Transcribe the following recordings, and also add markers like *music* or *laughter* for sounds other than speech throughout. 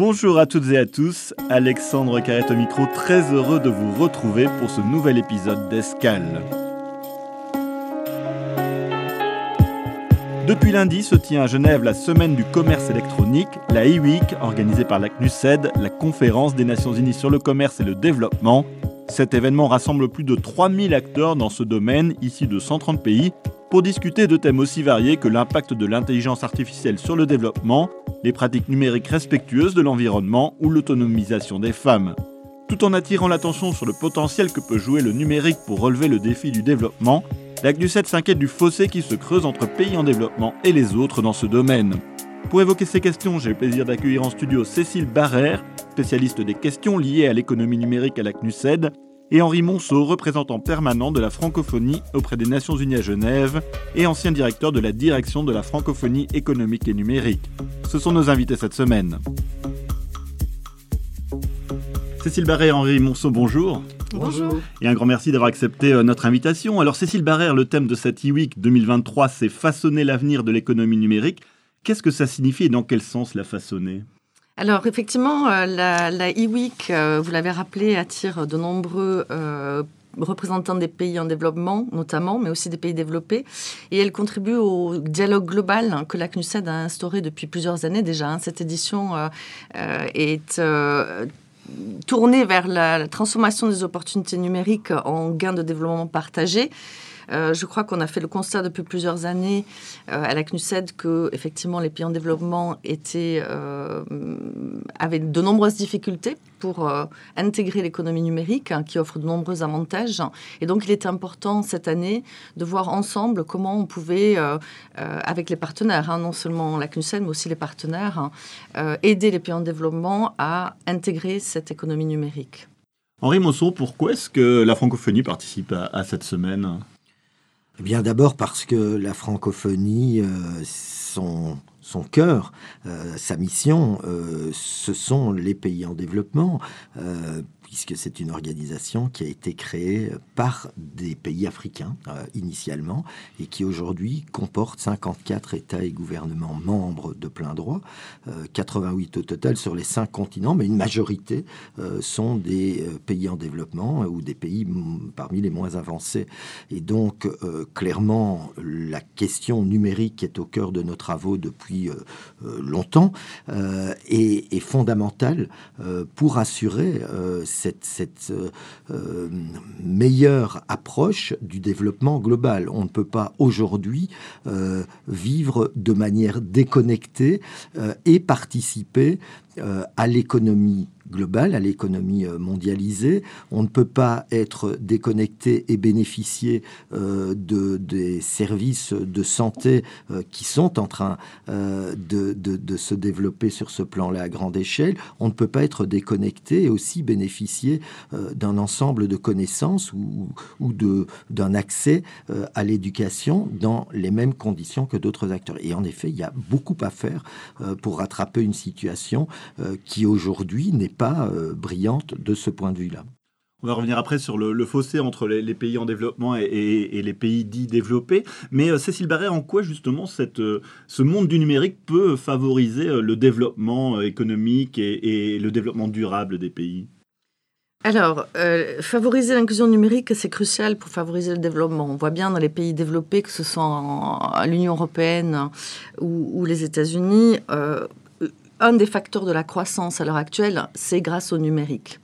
Bonjour à toutes et à tous, Alexandre Carrette au micro, très heureux de vous retrouver pour ce nouvel épisode d'Escale. Depuis lundi se tient à Genève la semaine du commerce électronique, la e-week, organisée par la CNUSED, la conférence des Nations Unies sur le commerce et le développement. Cet événement rassemble plus de 3000 acteurs dans ce domaine, ici de 130 pays, pour discuter de thèmes aussi variés que l'impact de l'intelligence artificielle sur le développement, les pratiques numériques respectueuses de l'environnement ou l'autonomisation des femmes. Tout en attirant l'attention sur le potentiel que peut jouer le numérique pour relever le défi du développement, la s'inquiète du fossé qui se creuse entre pays en développement et les autres dans ce domaine. Pour évoquer ces questions, j'ai le plaisir d'accueillir en studio Cécile Barrère, spécialiste des questions liées à l'économie numérique à la CNUSED, et Henri Monceau, représentant permanent de la francophonie auprès des Nations Unies à Genève et ancien directeur de la direction de la francophonie économique et numérique. Ce sont nos invités cette semaine. Cécile Barrère et Henri Monceau, bonjour. Bonjour. Et un grand merci d'avoir accepté euh, notre invitation. Alors Cécile Barrère, le thème de cette e-week 2023, c'est façonner l'avenir de l'économie numérique. Qu'est-ce que ça signifie et dans quel sens la façonner? Alors effectivement, euh, la, e-week, euh, vous l'avez rappelé, attire de nombreux représentants des pays en développement, notamment, mais aussi des pays développés. Et elle contribue au dialogue global que la CNUSED a instauré depuis plusieurs années déjà. Hein. Cette édition est tournée vers la, transformation des opportunités numériques en gains de développement partagés. Euh, je crois qu'on a fait le constat depuis plusieurs années euh, à la CNUSED que effectivement les pays en développement étaient, euh, avaient de nombreuses difficultés pour intégrer l'économie numérique hein, qui offre de nombreux avantages. Et donc il était important cette année de voir ensemble comment on pouvait, avec les partenaires, hein, non seulement la CNUSED mais aussi les partenaires, hein, aider les pays en développement à intégrer cette économie numérique. Henri Mosson, pourquoi est-ce que la francophonie participe à cette semaine? Eh bien d'abord parce que la francophonie, euh, son, cœur, euh, sa mission, euh, ce sont les pays en développement puisque c'est une organisation qui a été créée par des pays africains euh, initialement et qui aujourd'hui comporte 54 États et gouvernements membres de plein droit, 88 euh, au total sur les cinq continents, mais une majorité euh, sont des pays en développement ou des pays parmi les moins avancés. Et donc, clairement, la question numérique est au cœur de nos travaux depuis longtemps et est fondamentale pour assurer cette, euh, euh, meilleure approche du développement global. On ne peut pas aujourd'hui euh, vivre de manière déconnectée et participer à l'économie globale, à l'économie euh, mondialisée. On ne peut pas être déconnecté et bénéficier euh, de, des services de santé euh, qui sont en train de, de, se développer sur ce plan-là à grande échelle. On ne peut pas être déconnecté et aussi bénéficier d'un ensemble de connaissances ou, ou d'un accès à l'éducation dans les mêmes conditions que d'autres acteurs. Et en effet, il y a beaucoup à faire pour rattraper une situation qui aujourd'hui n'est pas euh, brillante de ce point de vue-là. On va revenir après sur le, fossé entre les, pays en développement et, les pays dits développés. Mais euh, Cécile Barrère, en quoi justement cette, euh, ce monde du numérique peut favoriser le développement économique et, le développement durable des pays? Alors, favoriser l'inclusion numérique, c'est crucial pour favoriser le développement. On voit bien dans les pays développés, que ce soit l'Union européenne ou, les États-Unis, un des facteurs de la croissance à l'heure actuelle, c'est grâce au numérique.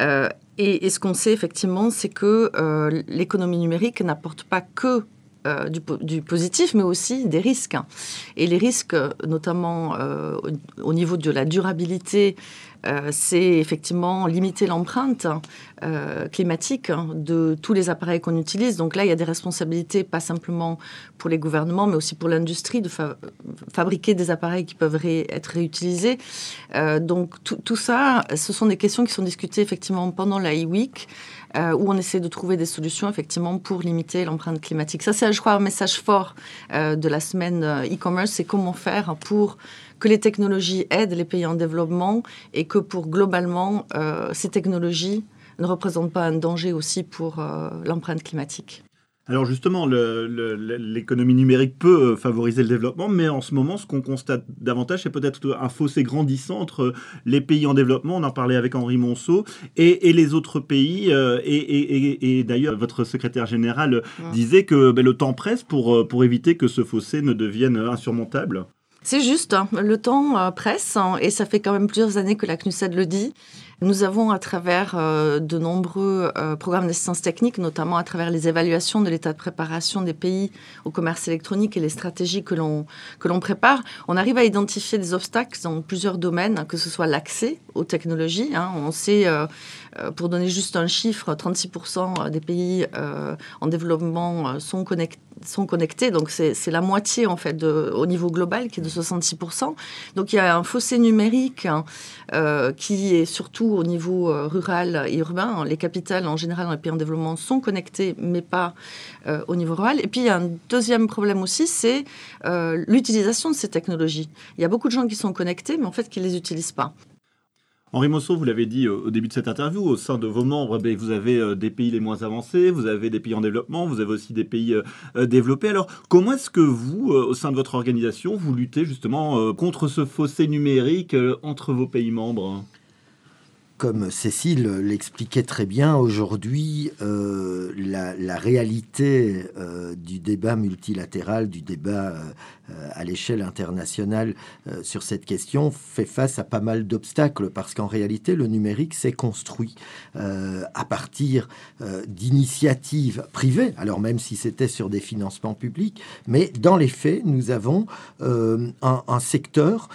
Euh, et, ce qu'on sait effectivement, c'est que euh, l'économie numérique n'apporte pas que euh, du, positif, mais aussi des risques. Et les risques, notamment au, niveau de la durabilité euh, c'est effectivement limiter l'empreinte euh, climatique hein, de tous les appareils qu'on utilise. Donc là, il y a des responsabilités, pas simplement pour les gouvernements, mais aussi pour l'industrie, de fabriquer des appareils qui peuvent être réutilisés. Euh, donc tout, ça, ce sont des questions qui sont discutées effectivement pendant la e-week. Où on essaie de trouver des solutions effectivement pour limiter l'empreinte climatique. Ça, c'est, je crois, un message fort de la semaine e-commerce, c'est comment faire pour que les technologies aident les pays en développement et que pour globalement, euh, ces technologies ne représentent pas un danger aussi pour euh, l'empreinte climatique. Alors justement, l'économie numérique peut euh, favoriser le développement, mais en ce moment, ce qu'on constate davantage, c'est peut-être un fossé grandissant entre les pays en développement, on en parlait avec Henri Monceau, et, les autres pays. Euh, et, d'ailleurs, votre secrétaire général disait que ben, le temps presse pour, euh, pour éviter que ce fossé ne devienne insurmontable. C'est juste, hein. le temps presse, hein, et ça fait quand même plusieurs années que la CNUSED le dit. Nous avons, à travers euh, de nombreux euh, programmes d'assistance technique, notamment à travers les évaluations de l'état de préparation des pays au commerce électronique et les stratégies que l'on prépare, on arrive à identifier des obstacles dans plusieurs domaines, que ce soit l'accès aux technologies. Hein. On sait, euh, pour donner juste un chiffre, 36% des pays en développement sont connectés sont connectés, donc c'est la moitié en fait au niveau global qui est de 66%. Donc il y a un fossé numérique hein, qui est surtout au niveau euh, rural et urbain. Les capitales, en général, dans les pays en développement, sont connectées, mais pas euh, au niveau rural. Et puis, il y a un deuxième problème aussi, c'est euh, l'utilisation de ces technologies. Il y a beaucoup de gens qui sont connectés, mais en fait, qui ne les utilisent pas. Henri Mosso, vous l'avez dit au début de cette interview, au sein de vos membres, ben, vous avez des pays les moins avancés, vous avez des pays en développement, vous avez aussi des pays développés. Alors, comment est-ce que vous, au sein de votre organisation, vous luttez justement contre ce fossé numérique entre vos pays membres? Comme Cécile l'expliquait très bien, aujourd'hui, euh, la, réalité euh, du débat multilatéral, du débat euh, à l'échelle internationale sur cette question fait face à pas mal d'obstacles parce qu'en réalité, le numérique s'est construit à partir d'initiatives privées, alors même si c'était sur des financements publics, mais dans les faits, nous avons un, un, secteur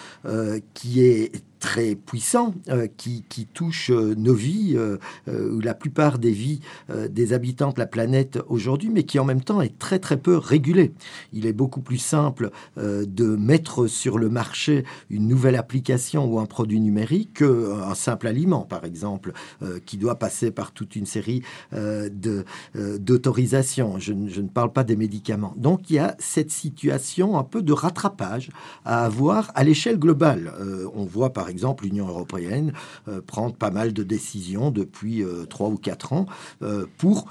qui est très puissant euh, qui, touche euh, nos vies, euh, ou la plupart des vies des habitants de la planète aujourd'hui, mais qui en même temps est très très peu régulé. Il est beaucoup plus simple de mettre sur le marché une nouvelle application ou un produit numérique qu'un simple aliment, par exemple, qui doit passer par toute une série d'autorisations. Je, je, ne parle pas des médicaments. Donc il y a cette situation un peu de rattrapage à avoir à l'échelle globale. on voit par exemple, l'Union européenne euh, prend pas mal de décisions depuis euh, trois ou quatre ans euh, pour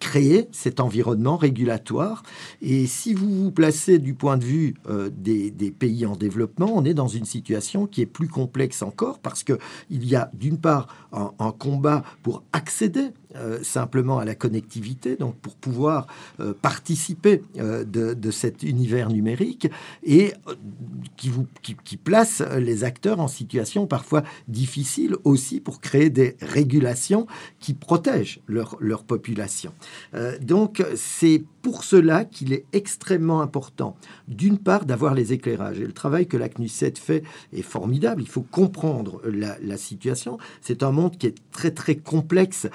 créer cet environnement régulatoire. Et si vous vous placez du point de vue des, pays en développement, on est dans une situation qui est plus complexe encore parce que il y a d'une part un combat pour accéder euh, simplement à la connectivité, donc pour pouvoir euh, participer euh, de, cet univers numérique et qui, vous, place les acteurs en situation parfois difficile aussi pour créer des régulations qui protègent leur, leur population. donc c'est pour cela qu'il est extrêmement important, d'une part, d'avoir les éclairages. Et le travail que la CNUSET fait est formidable. Il faut comprendre la, situation. C'est un monde qui est très, très complexe,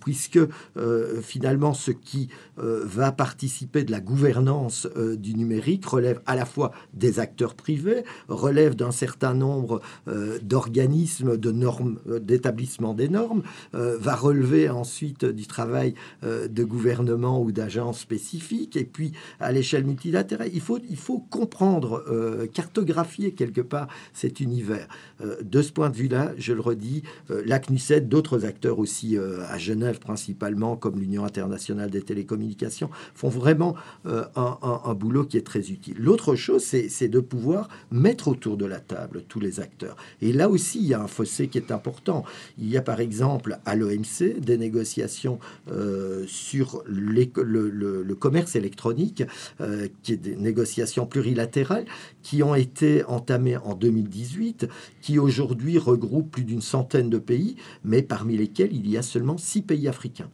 puisque euh, finalement, ce qui euh, va participer de la gouvernance du numérique relève à la fois des acteurs privés, relève d'un certain nombre d'organismes, de normes, d'établissements des normes, va relever ensuite du travail de gouvernement ou d'agences spécifiques et puis à l'échelle multilatérale. Il faut, il faut comprendre, euh, cartographier quelque part cet univers. Euh, de ce point de vue-là, je le redis, euh, la CNUSED, d'autres acteurs aussi à Genève principalement, comme l'Union internationale des télécommunications, font vraiment un, boulot qui est très utile. L'autre chose, c'est de pouvoir mettre autour de la table tous les acteurs. Et là aussi, il y a un fossé qui est important. Il y a par exemple à l'OMC des négociations sur le, le, le commerce électronique, euh, qui est des négociations plurilatérales qui ont été entamées en 2018, qui aujourd'hui regroupent plus d'une centaine de pays, mais parmi lesquels il y a seulement six pays africains.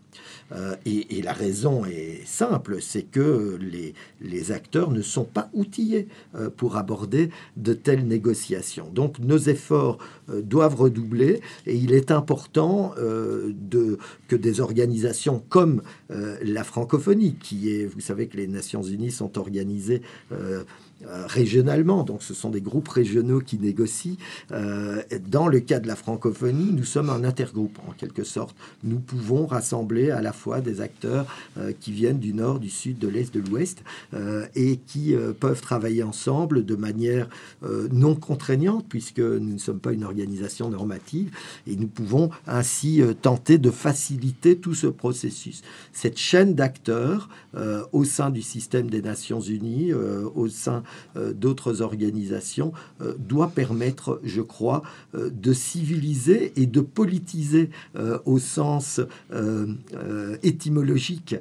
Euh, et, la raison est simple, c'est que les, acteurs ne sont pas outillés euh, pour aborder de telles négociations. Donc nos efforts doivent redoubler et il est important que des organisations comme la francophonie, qui est vous savez que les Nations Unies sont organisées euh, euh, régionalement, donc ce sont des groupes régionaux qui négocient. Euh, dans le cas de la francophonie, nous sommes un intergroupe en quelque sorte. Nous pouvons rassembler à la fois des acteurs qui viennent du nord, du sud, de l'est, de l'ouest, et qui peuvent travailler ensemble de manière non contraignante, puisque nous ne sommes pas une organisation normative, et nous pouvons ainsi tenter de faciliter tout ce processus. Cette chaîne d'acteurs au sein du système des Nations Unies, au sein d'autres organisations, doit permettre, je crois, de civiliser et de politiser euh, au sens euh, euh, étymologique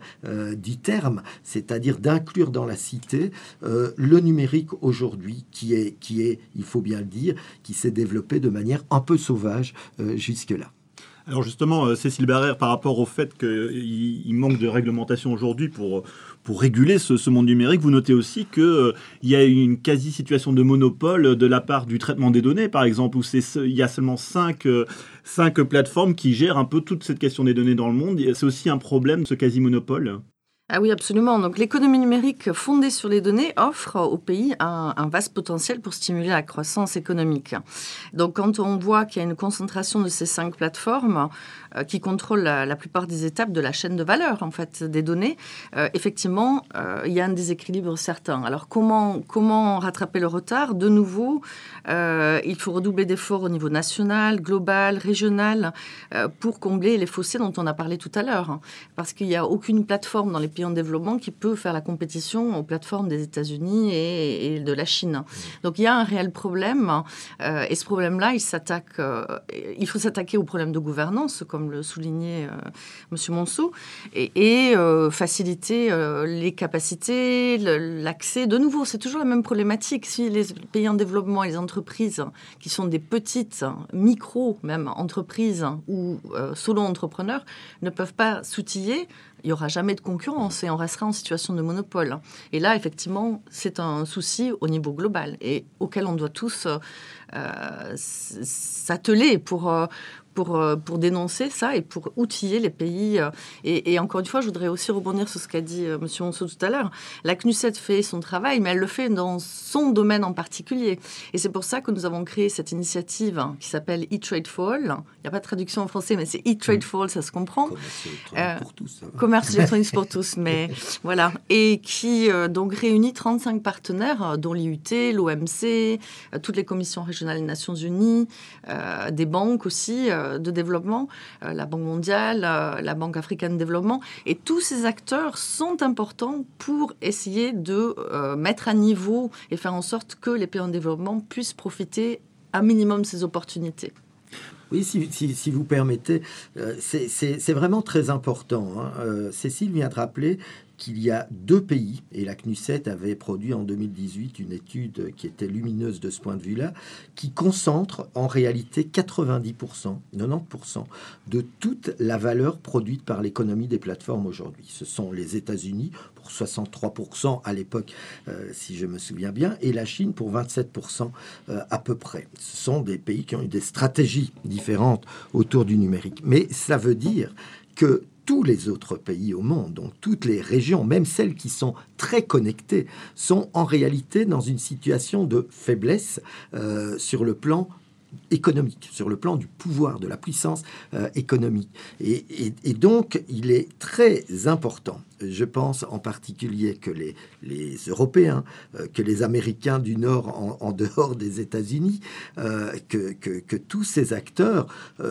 du terme, c'est-à-dire d'inclure dans la cité le numérique aujourd'hui, qui est, qui est, il faut bien le dire, qui s'est développé de manière un peu sauvage jusque-là. Alors justement, Cécile Barrère, par rapport au fait qu'il manque de réglementation aujourd'hui pour, pour réguler ce, monde numérique, vous notez aussi qu'il euh, y a une quasi-situation de monopole de la part du traitement des données, par exemple, où il y a seulement cinq, euh, cinq plateformes qui gèrent un peu toute cette question des données dans le monde. C'est aussi un problème, ce quasi-monopole? Ah oui, absolument. Donc l'économie numérique fondée sur les données offre au pays un, vaste potentiel pour stimuler la croissance économique. Donc quand on voit qu'il y a une concentration de ces cinq plateformes euh, qui contrôlent la, plupart des étapes de la chaîne de valeur en fait des données, euh, effectivement, euh, il y a un déséquilibre certain. Alors comment comment rattraper le retard? De nouveau, il faut redoubler d'efforts au niveau national, global, régional pour combler les fossés dont on a parlé tout à l'heure, parce qu'il n'y a aucune plateforme dans les pays en développement qui peut faire la compétition aux plateformes des États-Unis et, de la Chine. Donc il y a un réel problème, euh, et ce problème-là, il s'attaque, euh, il faut s'attaquer au problème de gouvernance, comme le soulignait euh, Monsieur Monceau, et, faciliter les capacités, l'accès. De nouveau, c'est toujours la même problématique. Si les pays en développement et les entreprises qui sont des petites, micro même entreprises ou solo entrepreneurs ne peuvent pas s'outiller, il n'y aura jamais de concurrence et on restera en situation de monopole. Et là, effectivement, c'est un souci au niveau global et auquel on doit tous euh, s'atteler pour, euh, pour, euh, pour dénoncer ça et pour outiller les pays. Euh, et, encore une fois, je voudrais aussi rebondir sur ce qu'a dit euh, M. Monceau tout à l'heure. La CNUSET fait son travail, mais elle le fait dans son domaine en particulier. Et c'est pour ça que nous avons créé cette initiative hein, qui s'appelle E-Trade for All. Il n'y a pas de traduction en français, mais c'est E-Trade for All, ça se comprend. Commerce *laughs* électronique pour tous. mais voilà. Et qui donc réunit 35 partenaires, dont l'IUT, l'OMC, toutes les commissions régionales des Nations Unies, des banques aussi de développement, euh, la Banque mondiale, euh, la Banque africaine de développement. Et tous ces acteurs sont importants pour essayer de mettre à niveau et faire en sorte que les pays en développement puissent profiter un minimum de ces opportunités. Oui, si, vous permettez, c'est vraiment très important. Hein. Cécile vient de rappeler qu'il y a deux pays, et la CNUSET avait produit en 2018 une étude qui était lumineuse de ce point de vue-là, qui concentre en réalité 90%, 90% de toute la valeur produite par l'économie des plateformes aujourd'hui. Ce sont les États-Unis pour 63% à l'époque, euh, si je me souviens bien, et la Chine pour 27% euh, à peu près. Ce sont des pays qui ont eu des stratégies différentes autour du numérique. Mais ça veut dire que tous les autres pays au monde, donc toutes les régions, même celles qui sont très connectées, sont en réalité dans une situation de faiblesse euh, sur le plan économique, sur le plan du pouvoir, de la puissance euh, économique. Et, donc, il est très important, je pense en particulier que les, Européens, euh, que les Américains du Nord en, dehors des États-Unis, que, tous ces acteurs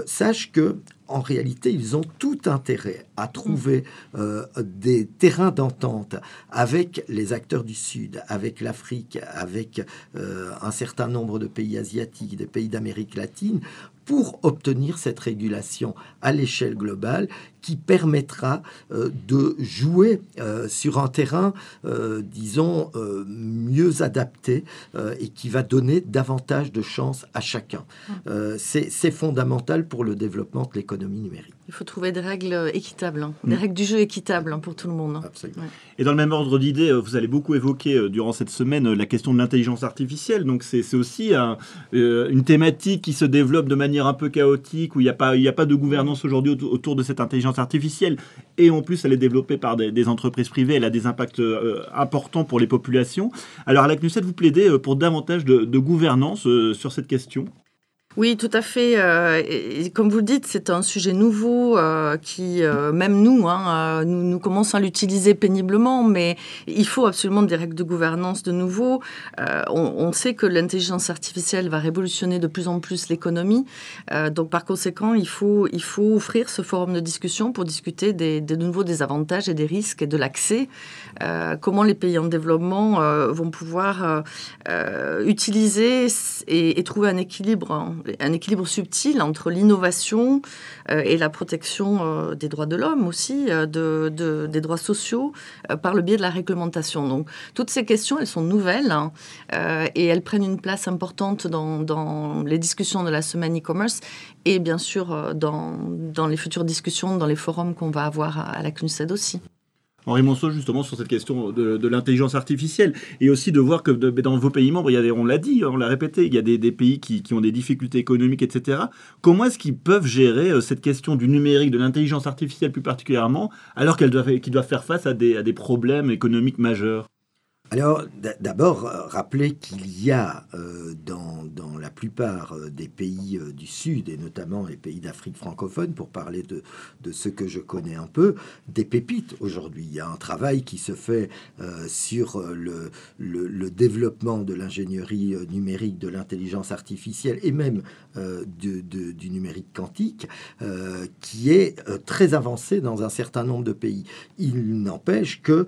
sachent que en réalité, ils ont tout intérêt à trouver euh, des terrains d'entente avec les acteurs du Sud, avec l'Afrique, avec euh, un certain nombre de pays asiatiques, des pays d'Amérique latine, pour obtenir cette régulation à l'échelle globale qui permettra euh, de jouer euh, sur un terrain, euh, disons, mieux adapté et qui va donner davantage de chances à chacun. Mmh. C'est fondamental pour le développement de l'économie numérique. Il faut trouver des règles équitables, hein. des mm. règles du jeu équitables hein, pour tout le monde. Absolument. Et dans le même ordre d'idées, euh, vous allez beaucoup évoquer euh, durant cette semaine la question de l'intelligence artificielle. Donc c'est aussi une thématique qui se développe de manière un peu chaotique, où il n'y a, pas, a pas de gouvernance aujourd'hui autour de cette intelligence artificielle. Et en plus, elle est développée par des, entreprises privées, elle a des impacts importants pour les populations. Alors à la CNUSET, vous plaidez pour davantage de, de gouvernance sur cette question? Oui, tout à fait. Euh, comme vous le dites, c'est un sujet nouveau euh, qui, euh, même nous, hein, nous, nous, commençons à l'utiliser péniblement, mais il faut absolument des règles de gouvernance de nouveau. On, sait que l'intelligence artificielle va révolutionner de plus en plus l'économie. donc, par conséquent, il faut, offrir ce forum de discussion pour discuter des, de nouveau des avantages et des risques et de l'accès. comment les pays en développement vont pouvoir utiliser et, et, trouver un équilibre hein, un équilibre subtil entre l'innovation euh, et la protection euh, des droits de l'homme aussi, euh, de, des droits sociaux, par le biais de la réglementation. Donc, toutes ces questions, elles sont nouvelles hein, et elles prennent une place importante dans, dans les discussions de la semaine e-commerce et bien sûr dans, dans les futures discussions, dans les forums qu'on va avoir à la CNUSED aussi. Henri Monceau, justement, sur cette question de, l'intelligence artificielle, et aussi de voir que dans vos pays membres, il y a des, on l'a dit, on l'a répété, il y a des, pays qui, ont des difficultés économiques, etc. Comment est-ce qu'ils peuvent gérer euh, cette question du numérique, de l'intelligence artificielle plus particulièrement, alors qu'ils doivent, doivent, faire face à des problèmes économiques majeurs? Alors, d'abord, euh, rappeler qu'il y a euh, dans, la plupart euh, des pays du Sud, et notamment les pays d'Afrique francophone, pour parler de, ce que je connais un peu, des pépites aujourd'hui. Il y a un travail qui se fait sur le, développement de l'ingénierie numérique, de l'intelligence artificielle et même du numérique quantique, qui est très avancé dans un certain nombre de pays. Il n'empêche que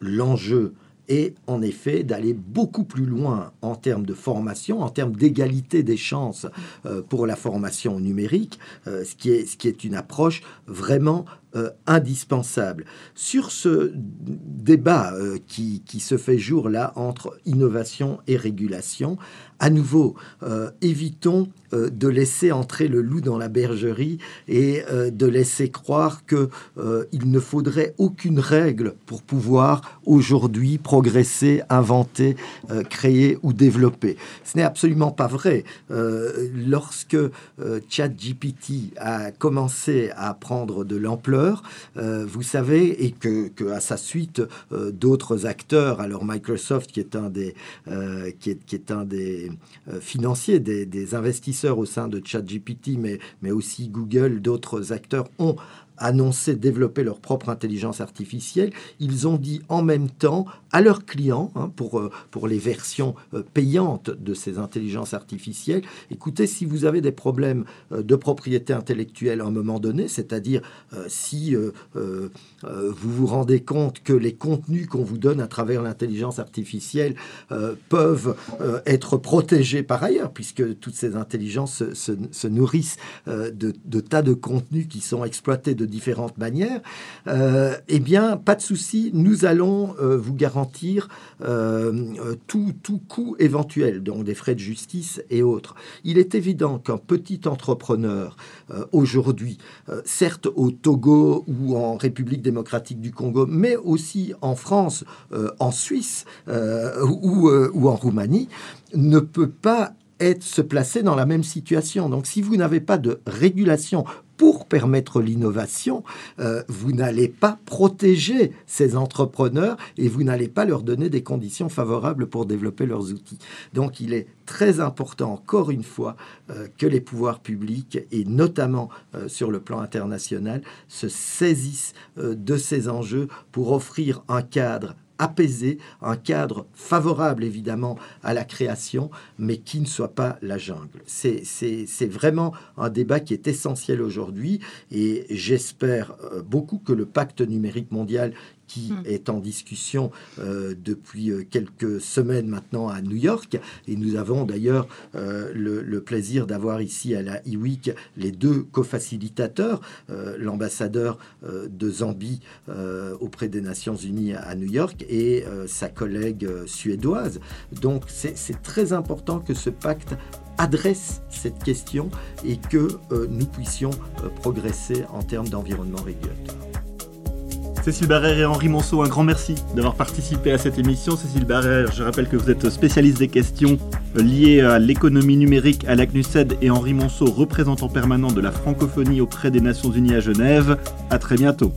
l'enjeu et en effet d'aller beaucoup plus loin en termes de formation, en termes d'égalité des chances euh, pour la formation numérique, euh, ce, qui est, ce qui est une approche vraiment euh, indispensable. Sur ce débat qui, qui, se fait jour là entre innovation et régulation, à nouveau, évitons de laisser entrer le loup dans la bergerie et de laisser croire que il ne faudrait aucune règle pour pouvoir aujourd'hui progresser, inventer, euh, créer ou développer. Ce n'est absolument pas vrai. Euh, lorsque euh, ChatGPT a commencé à prendre de l'ampleur, vous savez, et que, à sa suite d'autres acteurs, alors Microsoft qui est un des, qui est, qui est un des financiers, des, des, investisseurs au sein de ChatGPT, mais, mais aussi Google, d'autres acteurs ont annoncer développer leur propre intelligence artificielle, ils ont dit en même temps à leurs clients, hein, pour, euh, pour les versions euh, payantes de ces intelligences artificielles, écoutez, si vous avez des problèmes euh, de propriété intellectuelle à un moment donné, c'est-à-dire si vous vous rendez compte que les contenus qu'on vous donne à travers l'intelligence artificielle peuvent être protégés par ailleurs, puisque toutes ces intelligences se, nourrissent de, tas de contenus qui sont exploités différentes manières, euh, eh bien, pas de souci, nous allons euh, vous garantir euh, tout, tout coût éventuel, donc des frais de justice et autres. Il est évident qu'un petit entrepreneur aujourd'hui, certes au Togo ou en République démocratique du Congo, mais aussi en France, en Suisse ou, ou en Roumanie, ne peut pas être, se placer dans la même situation. Donc si vous n'avez pas de régulation pour permettre l'innovation, euh, vous n'allez pas protéger ces entrepreneurs et vous n'allez pas leur donner des conditions favorables pour développer leurs outils. Donc il est très important, encore une fois, euh, que les pouvoirs publics, et notamment euh, sur le plan international, se saisissent de ces enjeux pour offrir un cadre apaisé, un cadre favorable évidemment à la création, mais qui ne soit pas la jungle. C'est vraiment un débat qui est essentiel aujourd'hui et j'espère euh, beaucoup que le pacte numérique mondial qui hmm. est en discussion euh, depuis euh, quelques semaines maintenant à New York. Et nous avons d'ailleurs euh, le, plaisir d'avoir ici à la e-week les deux co-facilitateurs, l'ambassadeur de Zambie auprès des Nations Unies à New York et sa collègue suédoise. Donc c'est très important que ce pacte adresse cette question et que nous puissions progresser en termes d'environnement régulateur. Cécile Barrère et Henri Monceau, un grand merci d'avoir participé à cette émission. Cécile Barrère, je rappelle que vous êtes spécialiste des questions liées à l'économie numérique à la CNUSED et Henri Monceau, représentant permanent de la francophonie auprès des Nations Unies à Genève. À très bientôt.